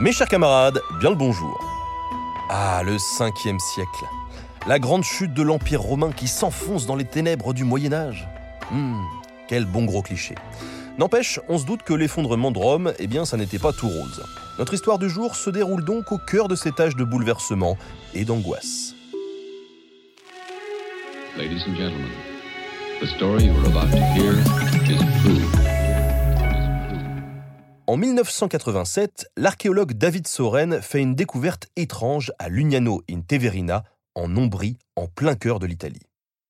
Mes chers camarades, bien le bonjour. Ah, le 5e siècle. La grande chute de l'Empire romain qui s'enfonce dans les ténèbres du Moyen Âge. Hmm, quel bon gros cliché. N'empêche, on se doute que l'effondrement de Rome, eh bien, ça n'était pas tout rose. Notre histoire du jour se déroule donc au cœur de cet âge de bouleversement et d'angoisse. En 1987, l'archéologue David Soren fait une découverte étrange à Lugnano in Teverina, en Ombrie, en plein cœur de l'Italie.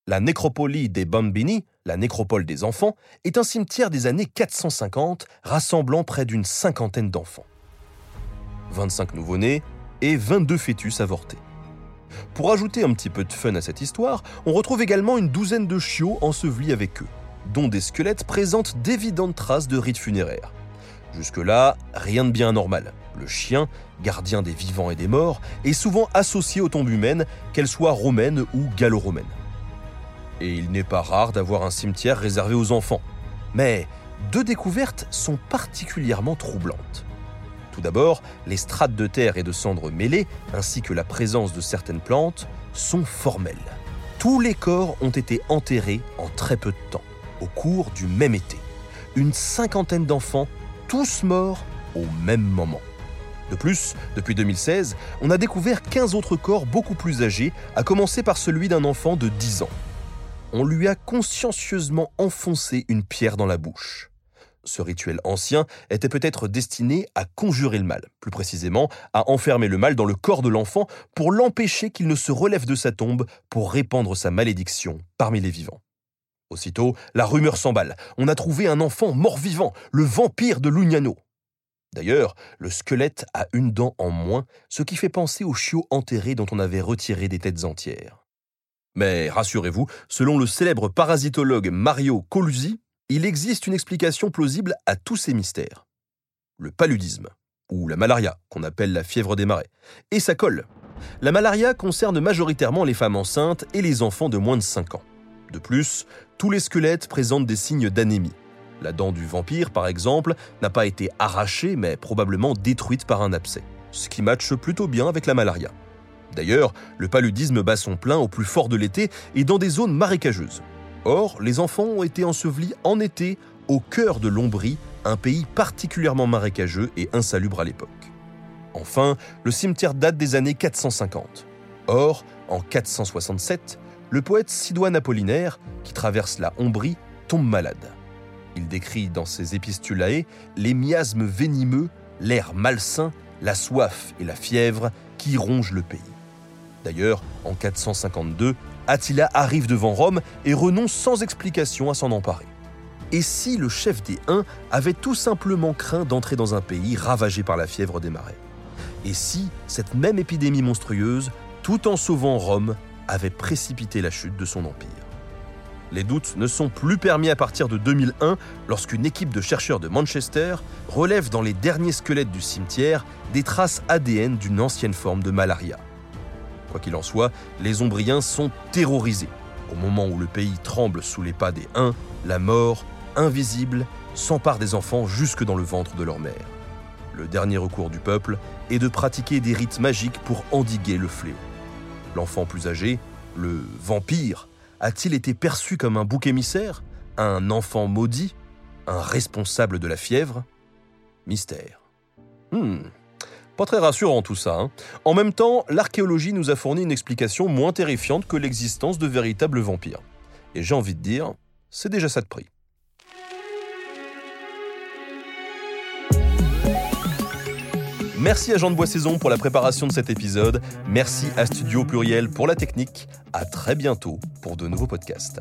La nécropoli des Bambini, la nécropole des enfants, est un cimetière des années 450 rassemblant près d'une cinquantaine d'enfants. 25 nouveau-nés et 22 fœtus avortés. Pour ajouter un petit peu de fun à cette histoire, on retrouve également une douzaine de chiots ensevelis avec eux, dont des squelettes présentent d'évidentes traces de rites funéraires. Jusque-là, rien de bien anormal. Le chien, gardien des vivants et des morts, est souvent associé aux tombes humaines, qu'elles soient romaines ou gallo-romaines. Et il n'est pas rare d'avoir un cimetière réservé aux enfants. Mais deux découvertes sont particulièrement troublantes. Tout d'abord, les strates de terre et de cendres mêlées, ainsi que la présence de certaines plantes, sont formelles. Tous les corps ont été enterrés en très peu de temps, au cours du même été. Une cinquantaine d'enfants tous morts au même moment. De plus, depuis 2016, on a découvert 15 autres corps beaucoup plus âgés, à commencer par celui d'un enfant de 10 ans. On lui a consciencieusement enfoncé une pierre dans la bouche. Ce rituel ancien était peut-être destiné à conjurer le mal, plus précisément à enfermer le mal dans le corps de l'enfant pour l'empêcher qu'il ne se relève de sa tombe pour répandre sa malédiction parmi les vivants. Aussitôt, la rumeur s'emballe. On a trouvé un enfant mort-vivant, le vampire de Lugnano. D'ailleurs, le squelette a une dent en moins, ce qui fait penser au chiot enterré dont on avait retiré des têtes entières. Mais rassurez-vous, selon le célèbre parasitologue Mario Colusi, il existe une explication plausible à tous ces mystères. Le paludisme, ou la malaria, qu'on appelle la fièvre des marais. Et ça colle. La malaria concerne majoritairement les femmes enceintes et les enfants de moins de 5 ans. De plus, tous les squelettes présentent des signes d'anémie. La dent du vampire, par exemple, n'a pas été arrachée, mais probablement détruite par un abcès, ce qui matche plutôt bien avec la malaria. D'ailleurs, le paludisme bat son plein au plus fort de l'été et dans des zones marécageuses. Or, les enfants ont été ensevelis en été au cœur de l'Ombrie, un pays particulièrement marécageux et insalubre à l'époque. Enfin, le cimetière date des années 450. Or, en 467, le poète Sidoine Apollinaire, qui traverse la Ombrie, tombe malade. Il décrit dans ses épistulae les miasmes venimeux, l'air malsain, la soif et la fièvre qui rongent le pays. D'ailleurs, en 452, Attila arrive devant Rome et renonce sans explication à s'en emparer. Et si le chef des Huns avait tout simplement craint d'entrer dans un pays ravagé par la fièvre des marais? Et si cette même épidémie monstrueuse, tout en sauvant Rome, avait précipité la chute de son empire Les doutes ne sont plus permis à partir de 2001 lorsqu'une équipe de chercheurs de Manchester relève dans les derniers squelettes du cimetière des traces ADN d'une ancienne forme de malaria. Quoi qu'il en soit, les Ombriens sont terrorisés. Au moment où le pays tremble sous les pas des Huns, la mort, invisible, s'empare des enfants jusque dans le ventre de leur mère. Le dernier recours du peuple est de pratiquer des rites magiques pour endiguer le fléau. L'enfant plus âgé, le vampire, a-t-il été perçu comme un bouc émissaire Un enfant maudit Un responsable de la fièvre? Mystère. Hmm, pas très rassurant tout ça. Hein. En même temps, l'archéologie nous a fourni une explication moins terrifiante que l'existence de véritables vampires. Et j'ai envie de dire, c'est déjà ça de prix. Merci à Jean de Boissaison pour la préparation de cet épisode. Merci à Studio Pluriel pour la technique. À très bientôt pour de nouveaux podcasts.